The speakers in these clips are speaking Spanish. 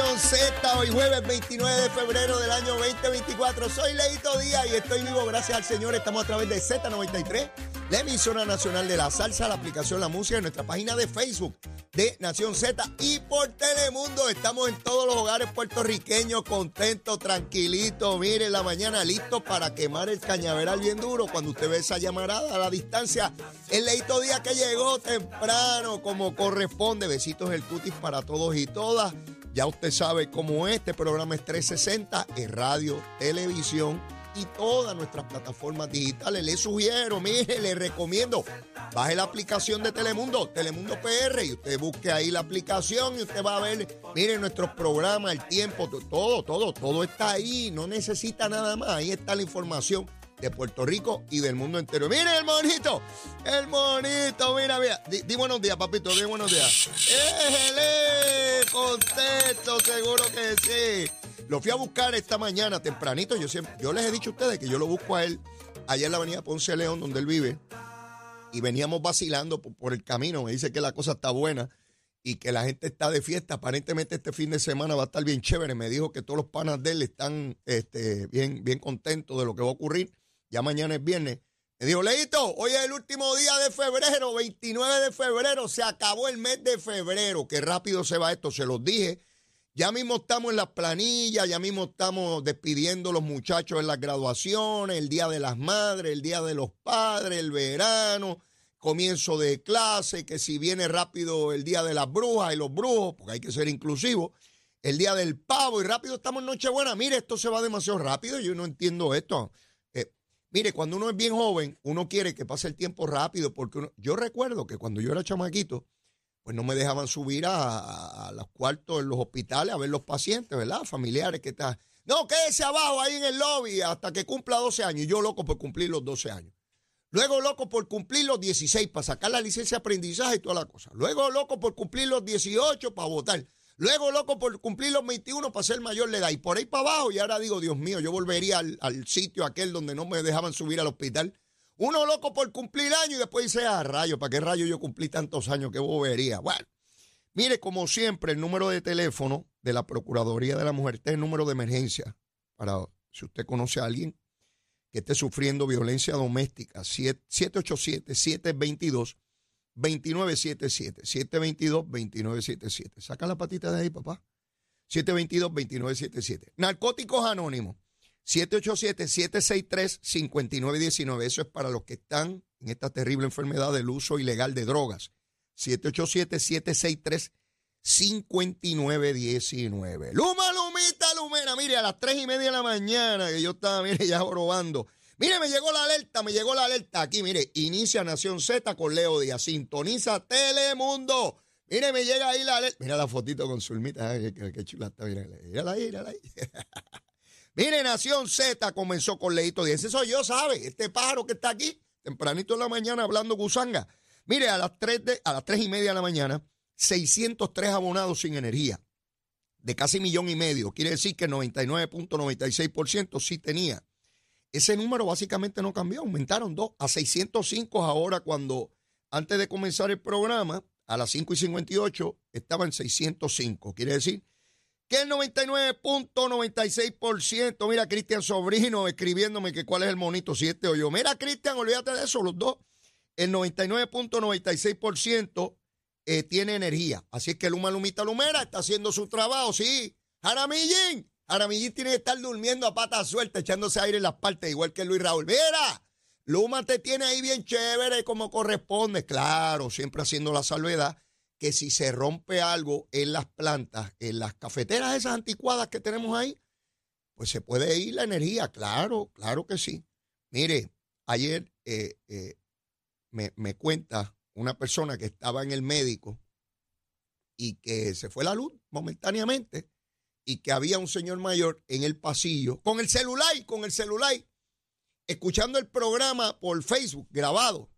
Z, hoy jueves 29 de febrero del año 2024. Soy Leito Díaz y estoy vivo gracias al Señor. Estamos a través de Z93, la emisora nacional de la salsa, la aplicación La Música, en nuestra página de Facebook de Nación Z y por Telemundo. Estamos en todos los hogares puertorriqueños, contentos, tranquilitos. Mire, la mañana listos para quemar el cañaveral bien duro. Cuando usted ve esa llamarada a la distancia, el Leito Díaz que llegó temprano, como corresponde. Besitos el cutis para todos y todas. Ya usted sabe cómo este programa es 360 en radio, televisión y todas nuestras plataformas digitales. Le sugiero, mire, le recomiendo, baje la aplicación de Telemundo, Telemundo PR, y usted busque ahí la aplicación y usted va a ver, mire, nuestros programas, el tiempo, todo, todo, todo está ahí, no necesita nada más, ahí está la información de Puerto Rico y del mundo entero. Mire el monito, el monito, mira, mira. Di, buenos días, papito, di buenos días. ¡Éjele! Contento, seguro que sí. Lo fui a buscar esta mañana tempranito. Yo, siempre, yo les he dicho a ustedes que yo lo busco a él allá en la avenida Ponce León, donde él vive. Y veníamos vacilando por, por el camino. Me dice que la cosa está buena y que la gente está de fiesta. Aparentemente este fin de semana va a estar bien chévere. Me dijo que todos los panas de él están este, bien, bien contentos de lo que va a ocurrir ya mañana es viernes. Me dijo, Leito, hoy es el último día de febrero, 29 de febrero, se acabó el mes de febrero. Qué rápido se va esto, se los dije. Ya mismo estamos en las planillas, ya mismo estamos despidiendo a los muchachos en las graduaciones, el Día de las Madres, el Día de los Padres, el verano, comienzo de clase, que si viene rápido el Día de las Brujas y los Brujos, porque hay que ser inclusivos, el Día del Pavo y rápido estamos en Nochebuena. Mire, esto se va demasiado rápido, yo no entiendo esto. Mire, cuando uno es bien joven, uno quiere que pase el tiempo rápido, porque yo recuerdo que cuando yo era chamaquito, pues no me dejaban subir a, los cuartos en los hospitales a ver los pacientes, ¿verdad? Familiares que están. No, quédese abajo ahí en el lobby hasta que cumpla 12 años. Yo loco por cumplir los 12 años. Luego loco por cumplir los 16 para sacar la licencia de aprendizaje y toda la cosa. Luego loco por cumplir los 18 para votar. Luego, loco, por cumplir los 21 para ser mayor le edad. Y por ahí para abajo, y ahora digo, Dios mío, yo volvería al, sitio aquel donde no me dejaban subir al hospital. Uno loco por cumplir años y después dice, ah, rayo, ¿para qué rayo yo cumplí tantos años? ¿Qué bobería? Bueno, mire, como siempre, el número de teléfono de la Procuraduría de la Mujer, este es el número de emergencia para si usted conoce a alguien que esté sufriendo violencia doméstica, 787-722. 2977. 722-2977. Saca la patita de ahí, papá. 722-2977. Narcóticos Anónimos. 787-763-5919. Eso es para los que están en esta terrible enfermedad del uso ilegal de drogas. 787-763-5919. Luma, Lumita, Lumena. Mire, a las 3 y media de la mañana que yo estaba, mire, ya jorobando Mire, me llegó la alerta, me llegó la alerta. Aquí, mire, inicia Nación Z con Leo Díaz. Sintoniza Telemundo. Mire, me llega ahí la alerta. Mira la fotito con Zulmita. Qué, chula está. Mírala ahí, mírala ahí. mire, Nación Z comenzó con Leito Díaz. Ese soy yo, ¿sabe? Este pájaro que está aquí, tempranito en la mañana hablando gusanga. Mire, a las 3, a las 3 y media de la mañana, 603 abonados sin energía. De casi millón y medio. Quiere decir que 99.96% sí tenía ese número básicamente no cambió, aumentaron dos a 605 ahora cuando antes de comenzar el programa, a las 5 y 58, estaba en 605. Quiere decir que el 99.96%, mira Cristian Sobrino escribiéndome que cuál es el monito, si este o yo. Mira Cristian, olvídate de eso, los dos. El 99.96% eh, tiene energía. Así es que Luma Lumita Lumera está haciendo su trabajo, sí. Jaramillín, Aramillín tiene que estar durmiendo a pata suelta, echándose aire en las partes, igual que Luis Raúl. Mira, Luma te tiene ahí bien chévere como corresponde. Claro, siempre haciendo la salvedad que si se rompe algo en las plantas, en las cafeteras esas anticuadas que tenemos ahí, pues se puede ir la energía. Claro, claro que sí. Mire, ayer eh, eh, me, me cuenta una persona que estaba en el médico y que se fue la luz momentáneamente y que había un señor mayor en el pasillo con el celular, con el celular, escuchando el programa por Facebook grabado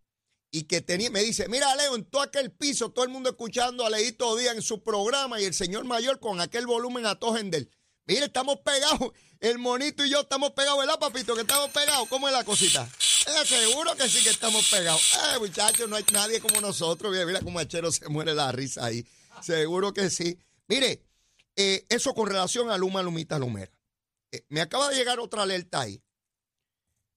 y que tenía, me dice, mira Leo, en todo aquel piso, todo el mundo escuchando a Leito Díaz en su programa y el señor mayor con aquel volumen a él. Mire, estamos pegados, el monito y yo estamos pegados, ¿verdad, papito? Que estamos pegados, ¿cómo es la cosita? Eh, seguro que sí que estamos pegados. Eh, muchachos, no hay nadie como nosotros. Mira, mira cómo Achero se muere la risa ahí. Seguro que sí. Mire, Eh, eso con relación a Luma, Lumita, Lumera. Eh, me acaba de llegar otra alerta ahí.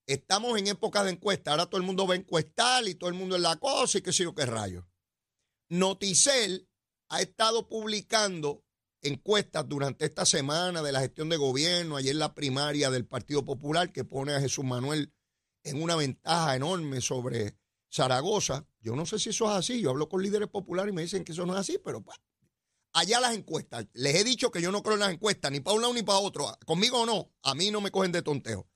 Estamos en época de encuesta. Ahora todo el mundo va a encuestar y todo el mundo en la cosa y qué sé yo qué rayo. Noticel ha estado publicando encuestas durante esta semana de la gestión de gobierno, ayer la primaria del Partido Popular que pone a Jesús Manuel en una ventaja enorme sobre Zaragoza. Yo no sé si eso es así, yo hablo con líderes populares y me dicen que eso no es así, pero pues, allá las encuestas. Les he dicho que yo no creo en las encuestas, ni para un lado ni para otro. Conmigo o no, a mí no me cogen de tonteo.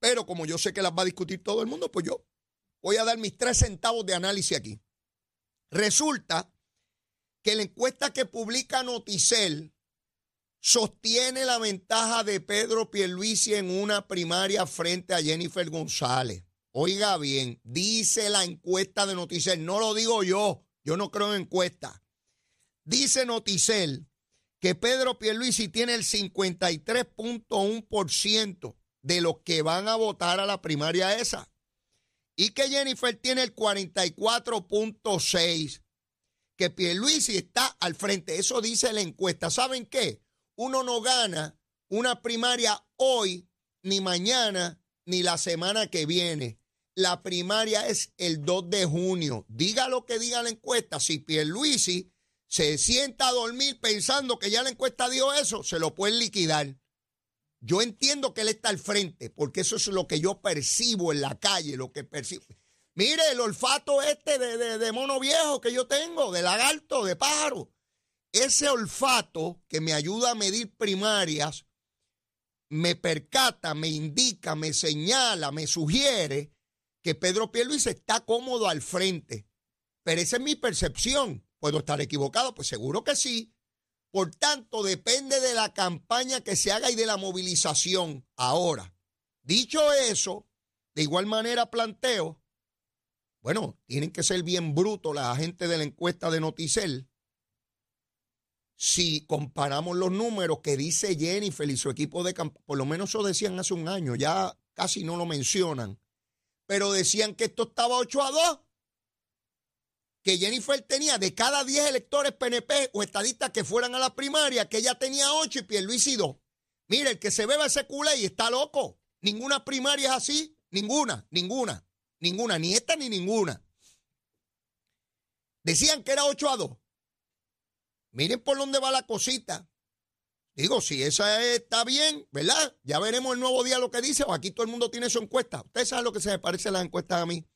Pero como yo sé que las va a discutir todo el mundo, pues yo voy a dar mis tres centavos de análisis aquí. Resulta que la encuesta que publica Noticel sostiene la ventaja de Pedro Pierluisi en una primaria frente a Jennifer González. Oiga bien, dice la encuesta de Noticel, no lo digo yo, yo no creo en encuestas. Dice Noticel que Pedro Pierluisi tiene el 53.1% de los que van a votar a la primaria esa. Y que Jennifer tiene el 44.6%. Que Pierluisi está al frente. Eso dice la encuesta. ¿Saben qué? Uno no gana una primaria hoy, ni mañana, ni la semana que viene. La primaria es el 2 de junio. Diga lo que diga la encuesta. Si Pierluisi se sienta a dormir pensando que ya la encuesta dio eso, se lo pueden liquidar. Yo entiendo que él está al frente, porque eso es lo que yo percibo en la calle, lo que percibo. Mire el olfato este de, de mono viejo que yo tengo, de lagarto, de pájaro. Ese olfato que me ayuda a medir primarias, me percata, me indica, me señala, me sugiere que Pedro Pierluis está cómodo al frente. Pero esa es mi percepción. ¿Puedo estar equivocado? Pues seguro que sí. Por tanto, depende de la campaña que se haga y de la movilización. Ahora, dicho eso, de igual manera planteo, bueno, tienen que ser bien brutos la gente de la encuesta de Noticel. Si comparamos los números que dice Jennifer y su equipo de campaña, por lo menos eso decían hace un año, ya casi no lo mencionan, pero decían que esto estaba 8 a 2 que Jennifer tenía de cada 10 electores PNP o estadistas que fueran a la primaria, que ella tenía 8 y Pierluisi 2. Mire, el que se beba ese culé y está loco. Ninguna primaria es así. Ninguna, ninguna, ninguna. Ni esta ni ninguna. Decían que era 8 a 2. Miren por dónde va la cosita. Digo, si esa está bien, ¿verdad? Ya veremos el nuevo día lo que dice. O aquí todo el mundo tiene su encuesta. Ustedes saben lo que se me parece las encuestas a mí.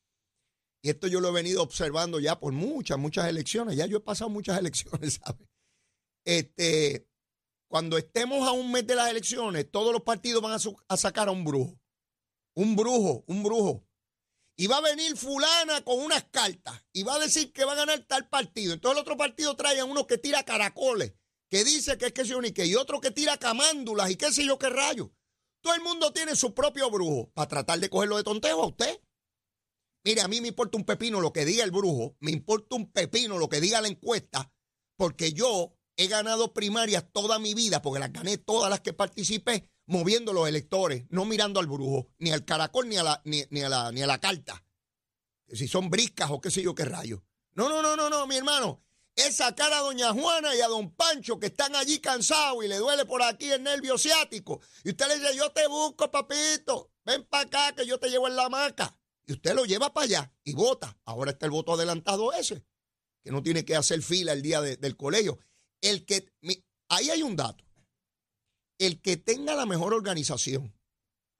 Y esto yo lo he venido observando ya por muchas, muchas elecciones. Ya yo he pasado muchas elecciones, ¿sabes? Este, cuando estemos a un mes de las elecciones, todos los partidos van a, sacar a un brujo. Un brujo, un brujo. Y va a venir fulana con unas cartas y va a decir que va a ganar tal partido. Entonces el otro partido trae a uno que tira caracoles, que dice que es que se unique, y otro que tira camándulas y qué sé yo qué rayo. Todo el mundo tiene su propio brujo para tratar de cogerlo de tonteo a usted. Mire, a mí me importa un pepino lo que diga el brujo, me importa un pepino lo que diga la encuesta, porque yo he ganado primarias toda mi vida, porque las gané todas las que participé, moviendo los electores, no mirando al brujo, ni al caracol, ni a la, ni, a la, ni a la carta. Si son briscas o qué sé yo qué rayo. No, no, no, no, no, mi hermano. Es sacar a doña Juana y a don Pancho que están allí cansados y le duele por aquí el nervio ciático. Y usted le dice, yo te busco, papito. Ven para acá que yo te llevo en la hamaca y usted lo lleva para allá y vota. Ahora está el voto adelantado ese, que no tiene que hacer fila el día del colegio. El que, ahí hay un dato. El que tenga la mejor organización,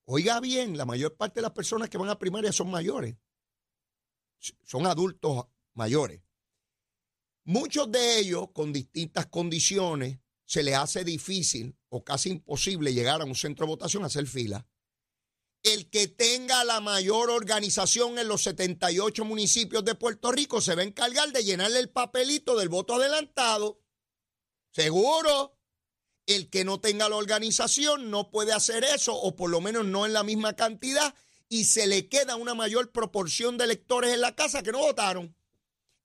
oiga bien, la mayor parte de las personas que van a primaria son mayores, son adultos mayores. Muchos de ellos, con distintas condiciones, se les hace difícil o casi imposible llegar a un centro de votación a hacer fila el que tenga la mayor organización en los 78 municipios de Puerto Rico se va a encargar de llenarle el papelito del voto adelantado. Seguro. El que no tenga la organización no puede hacer eso, o por lo menos no en la misma cantidad, y se le queda una mayor proporción de electores en la casa que no votaron.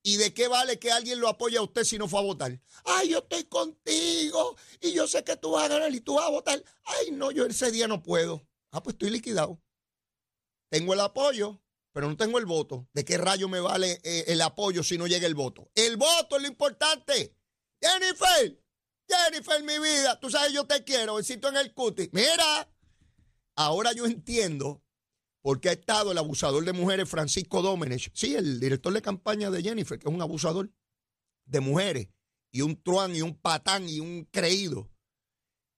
¿Y de qué vale que alguien lo apoye a usted si no fue a votar? Ay, yo estoy contigo y yo sé que tú vas a ganar y tú vas a votar. Ay, no, yo ese día no puedo. Ah, pues estoy liquidado. Tengo el apoyo, pero no tengo el voto. ¿De qué rayo me vale eh, el apoyo si no llega el voto? El voto es lo importante. Jennifer, Jennifer, mi vida, tú sabes, yo te quiero, besito en el cuti. Mira, ahora yo entiendo por qué ha estado el abusador de mujeres Francisco Domenech, sí, el director de campaña de Jennifer, que es un abusador de mujeres, y un truán y un patán y un creído.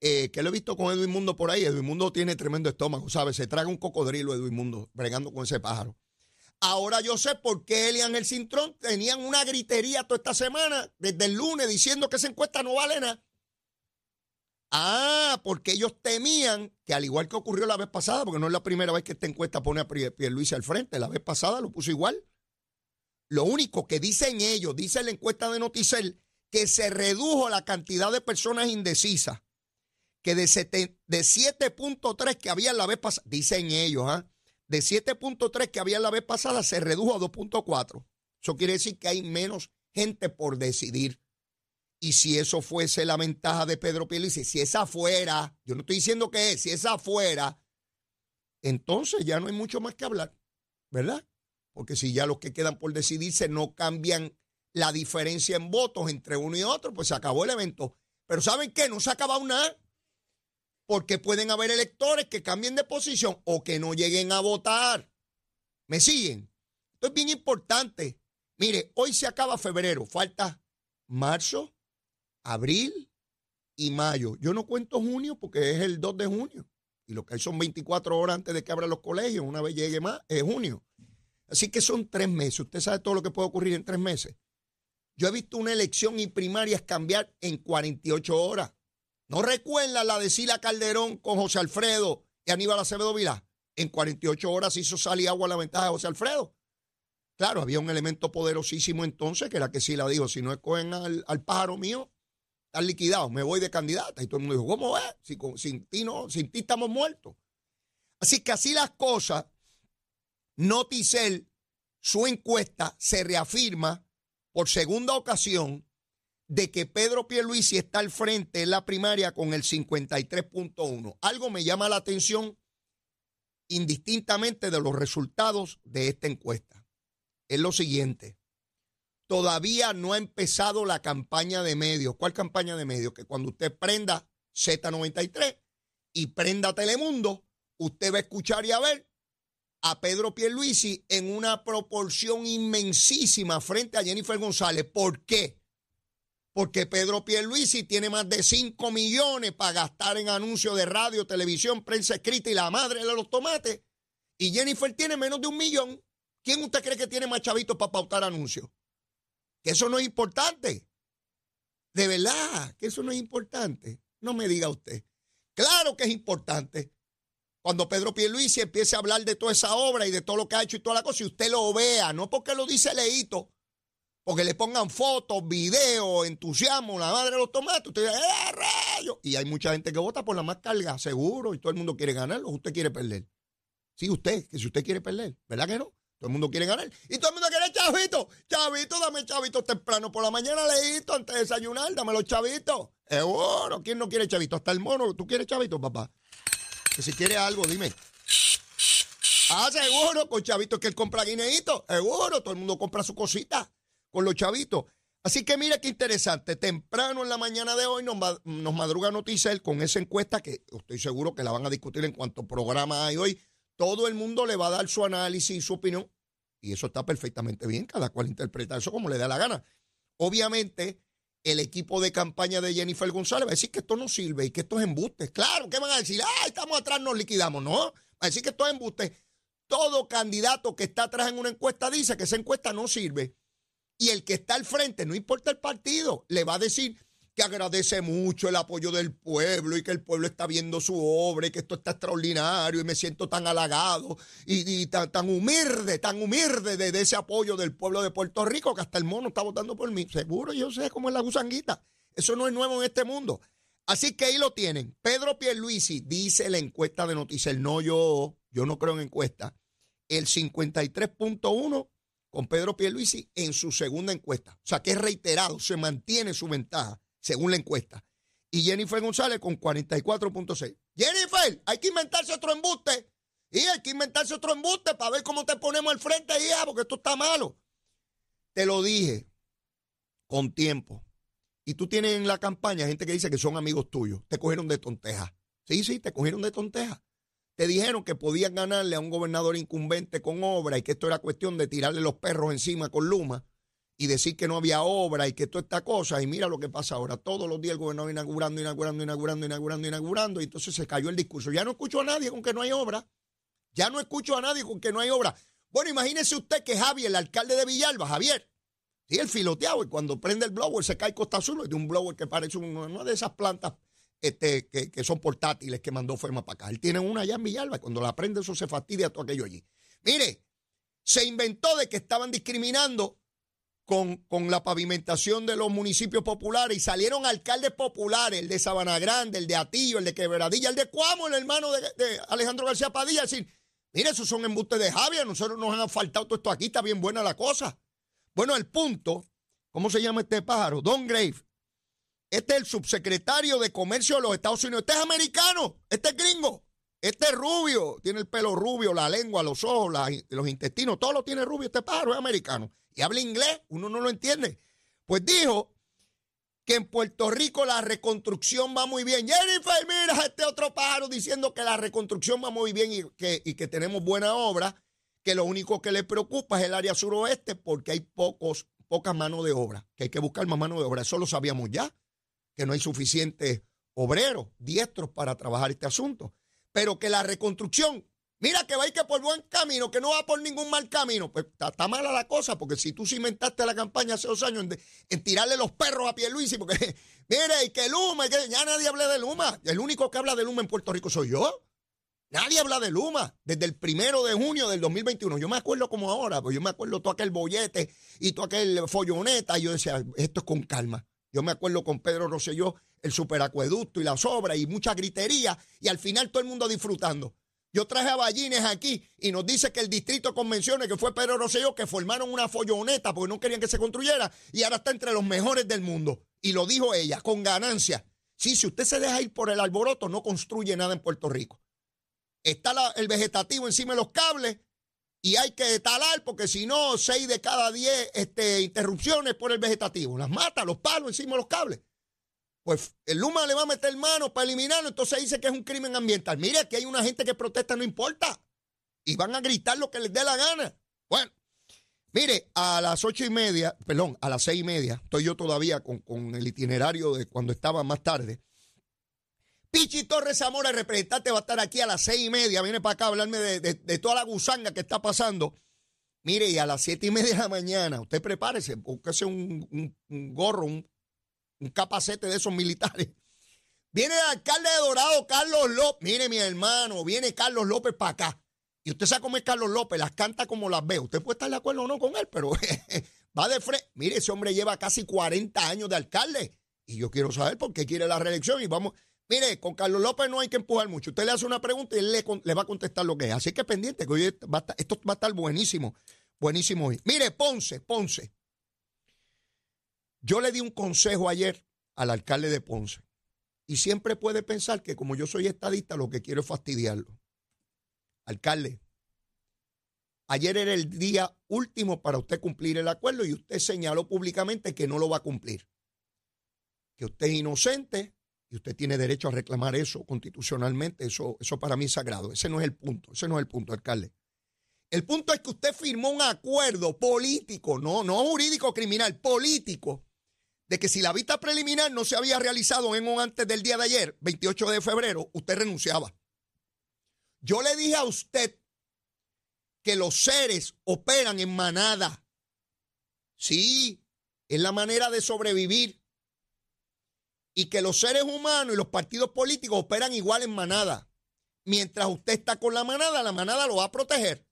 Eh, que lo he visto con Edwin Mundo por ahí. Edwin Mundo tiene tremendo estómago, ¿sabes? Se traga un cocodrilo Edwin Mundo bregando con ese pájaro. Ahora yo sé por qué él y Ángel Cintrón tenían una gritería toda esta semana, desde el lunes, diciendo que esa encuesta no vale nada. Ah, porque ellos temían que al igual que ocurrió la vez pasada, porque no es la primera vez que esta encuesta pone a Pierluisi al frente, la vez pasada lo puso igual. Lo único que dicen ellos, dice la encuesta de Noticel, que se redujo la cantidad de personas indecisas, que de, de 7.3 que había la vez pasada, dicen ellos, ¿ah? de 7.3 que había la vez pasada se redujo a 2.4. Eso quiere decir que hay menos gente por decidir. Y si eso fuese la ventaja de Pedro Pierluisi, si esa fuera, yo no estoy diciendo que es, si esa fuera, entonces ya no hay mucho más que hablar, ¿verdad? Porque si ya los que quedan por decidirse no cambian la diferencia en votos entre uno y otro, pues se acabó el evento. Pero ¿saben qué? No se ha acabado nada porque pueden haber electores que cambien de posición o que no lleguen a votar. ¿Me siguen? Esto es bien importante. Mire, hoy se acaba febrero, falta marzo, abril y mayo. Yo no cuento junio porque es el 2 de junio y lo que hay son 24 horas antes de que abran los colegios, una vez llegue más, es junio. Así que son tres meses. Usted sabe todo lo que puede ocurrir en tres meses. Yo he visto una elección y primarias cambiar en 48 horas. ¿No recuerda la de Sila Calderón con José Alfredo y Aníbal Acevedo Vilá? En 48 horas hizo salir agua a la ventaja de José Alfredo. Claro, había un elemento poderosísimo entonces que era que Sila dijo, si no escogen al, al pájaro mío, están liquidados, me voy de candidata. Y todo el mundo dijo, ¿cómo es? Si, sin, ti no, sin ti estamos muertos. Así que así las cosas, Noticel, su encuesta se reafirma por segunda ocasión de que Pedro Pierluisi está al frente en la primaria con el 53.1. Algo me llama la atención indistintamente de los resultados de esta encuesta. Es lo siguiente. Todavía no ha empezado la campaña de medios. ¿Cuál campaña de medios? Que cuando usted prenda Z93 y prenda Telemundo, usted va a escuchar y a ver a Pedro Pierluisi en una proporción inmensísima frente a Jennifer González. ¿Por qué? Porque Pedro Pierluisi tiene más de 5 millones para gastar en anuncios de radio, televisión, prensa escrita y la madre de los tomates. Y Jennifer tiene menos de un millón. ¿Quién usted cree que tiene más chavitos para pautar anuncios? Que eso no es importante. De verdad, que eso no es importante. No me diga usted. Claro que es importante. Cuando Pedro Pierluisi empiece a hablar de toda esa obra y de todo lo que ha hecho y toda la cosa, y usted lo vea, no porque lo dice Leito, porque le pongan fotos, videos, entusiasmo, la madre de los tomates, usted dice, ¡eh, rayo! Y hay mucha gente que vota por la más carga, seguro, y todo el mundo quiere ganar, o usted quiere perder. Sí, usted, que si usted quiere perder, ¿verdad que no? Todo el mundo quiere ganar. Y todo el mundo quiere chavito. Chavito, dame chavito temprano por la mañana, leíto, antes de desayunar, dame los chavitos. Seguro, ¿quién no quiere chavito? Hasta el mono, ¿tú quieres chavito, papá? Que si quiere algo, dime. Ah, seguro, con chavito que él compra guineíto. Seguro, todo el mundo compra su cosita con los chavitos. Así que mira qué interesante. Temprano en la mañana de hoy nos, nos madruga Noticel con esa encuesta que estoy seguro que la van a discutir en cuanto programa hay hoy. Todo el mundo le va a dar su análisis y su opinión. Y eso está perfectamente bien. Cada cual interpreta eso como le da la gana. Obviamente, el equipo de campaña de Jennifer González va a decir que esto no sirve y que esto es embuste. Claro, ¿qué van a decir? ¡Ay, estamos atrás, nos liquidamos! No, va a decir que esto es embuste. Todo candidato que está atrás en una encuesta dice que esa encuesta no sirve y el que está al frente, no importa el partido, le va a decir que agradece mucho el apoyo del pueblo y que el pueblo está viendo su obra y que esto está extraordinario y me siento tan halagado y, tan, humilde, tan humilde de, ese apoyo del pueblo de Puerto Rico que hasta el mono está votando por mí. Seguro yo sé cómo es la gusanguita. Eso no es nuevo en este mundo. Así que ahí lo tienen. Pedro Pierluisi dice la encuesta de noticias, no yo, yo no creo en encuesta. El 53.1 con Pedro Pierluisi en su segunda encuesta. O sea que es reiterado, se mantiene su ventaja según la encuesta. Y Jennifer González con 44.6. Jennifer, hay que inventarse otro embuste. Y hay que inventarse otro embuste para ver cómo te ponemos al frente, hija, porque esto está malo. Te lo dije con tiempo. y tú tienes en la campaña gente que dice que son amigos tuyos, te cogieron de tonteja. Sí, sí, te cogieron de tonteja. Te dijeron que podían ganarle a un gobernador incumbente con obra y que esto era cuestión de tirarle los perros encima con Luma y decir que no había obra y que toda esta cosa. Y mira lo que pasa ahora. Todos los días el gobernador inaugurando, inaugurando, inaugurando, inaugurando, inaugurando. Y entonces se cayó el discurso. Ya no escucho a nadie con que no hay obra. Ya no escucho a nadie con que no hay obra. Bueno, imagínese usted que Javier, el alcalde de Villalba, Javier, sí, el filoteado, y cuando prende el blower se cae Costa Azul, es de un blower que parece una de esas plantas este, que, son portátiles que mandó Ferma para acá. Él tiene una allá en Villalba cuando la prende eso se fastidia todo aquello allí. Mire, se inventó de que estaban discriminando con, con, la pavimentación de los municipios populares y salieron alcaldes populares, el de Sabana Grande, el de Atillo, el de Quebradilla, el de Cuamo, el hermano de, Alejandro García Padilla, decir, mire, esos son embustes de Javier, nosotros nos han faltado todo esto aquí, está bien buena la cosa. Bueno, el punto, ¿cómo se llama este pájaro? Don Grave, este es el subsecretario de Comercio de los Estados Unidos. Este es americano, este es gringo, este es rubio, tiene el pelo rubio, la lengua, los ojos, los intestinos, todo lo tiene rubio. Este pájaro es americano y habla inglés, uno no lo entiende. Pues dijo que en Puerto Rico la reconstrucción va muy bien. Jennifer, mira este otro pájaro diciendo que la reconstrucción va muy bien y que, tenemos buena obra, que lo único que le preocupa es el área suroeste porque hay pocos, pocas manos de obra, que hay que buscar más mano de obra. Eso lo sabíamos ya que no hay suficientes obreros diestros para trabajar este asunto, pero que la reconstrucción, mira que va a ir que por buen camino, que no va por ningún mal camino, pues está, mala la cosa, porque si tú cimentaste la campaña hace dos años en, tirarle los perros a Pierluisi, porque mire, y que Luma, que ya nadie habla de Luma, el único que habla de Luma en Puerto Rico soy yo. Nadie habla de Luma desde el primero de junio del 2021. Yo me acuerdo como ahora, pues yo me acuerdo todo aquel bollete y todo aquel folloneta. Y yo decía, esto es con calma. Yo me acuerdo con Pedro Rosselló, el superacueducto y las obras y mucha gritería, y al final todo el mundo disfrutando. Yo traje a Ballines aquí y nos dice que el distrito de convenciones, que fue Pedro Rosselló, que formaron una folloneta porque no querían que se construyera, y ahora está entre los mejores del mundo. Y lo dijo ella, con ganancia. Sí, si usted se deja ir por el alboroto, no construye nada en Puerto Rico. Está el vegetativo encima de los cables y hay que talar porque si no, seis de cada diez este, interrupciones por el vegetativo. Las mata, los palos encima de los cables. Pues el Luma le va a meter mano para eliminarlo, entonces dice que es un crimen ambiental. Mire, aquí hay una gente que protesta, no importa. Y van a gritar lo que les dé la gana. Bueno, mire, a las ocho y media, perdón, a las seis y media, estoy yo todavía con, con el itinerario de cuando estaba más tarde. Pichi Torres Zamora, representante, va a estar aquí a las seis y media. Viene para acá a hablarme de, toda la gusanga que está pasando. Mire, y a las siete y media de la mañana, usted prepárese, búsquese un, un, gorro, un, capacete de esos militares. Viene el alcalde de Dorado, Carlos López. Mire, mi hermano, viene Carlos López para acá. Y usted sabe cómo es Carlos López, las canta como las ve. Usted puede estar de acuerdo o no con él, pero va de frente. Mire, ese hombre lleva casi 40 años de alcalde. Y yo quiero saber por qué quiere la reelección. Y vamos, Mire, con Carlos López no hay que empujar mucho. Usted le hace una pregunta y él le, va a contestar lo que es. Así que pendiente, que hoy esto va a estar buenísimo. Buenísimo hoy. Mire, Ponce, Ponce. Yo le di un consejo ayer al alcalde de Ponce. Y siempre puede pensar que como yo soy estadista, lo que quiero es fastidiarlo. Alcalde, ayer era el día último para usted cumplir el acuerdo y usted señaló públicamente que no lo va a cumplir. Que usted es inocente, y usted tiene derecho a reclamar eso constitucionalmente. Eso, eso para mí es sagrado. Ese no es el punto. Ese no es el punto, alcalde. El punto es que usted firmó un acuerdo político, no, no jurídico criminal, político, de que si la vista preliminar no se había realizado en o antes del día de ayer, 28 de febrero, usted renunciaba. Yo le dije a usted que los seres operan en manada. Sí, es la manera de sobrevivir y que los seres humanos y los partidos políticos operan igual en manada. Mientras usted está con la manada, la manada lo va a proteger.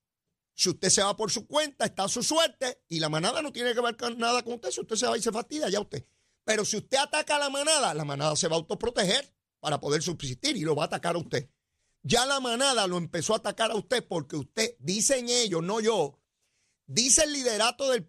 Si usted se va por su cuenta, está a su suerte y la manada no tiene que ver con nada con usted. Si usted se va y se fastidia, ya usted. Pero si usted ataca a la manada, la manada se va a autoproteger para poder subsistir y lo va a atacar a usted. Ya la manada lo empezó a atacar a usted porque usted, dicen ellos, no yo, dice el liderato del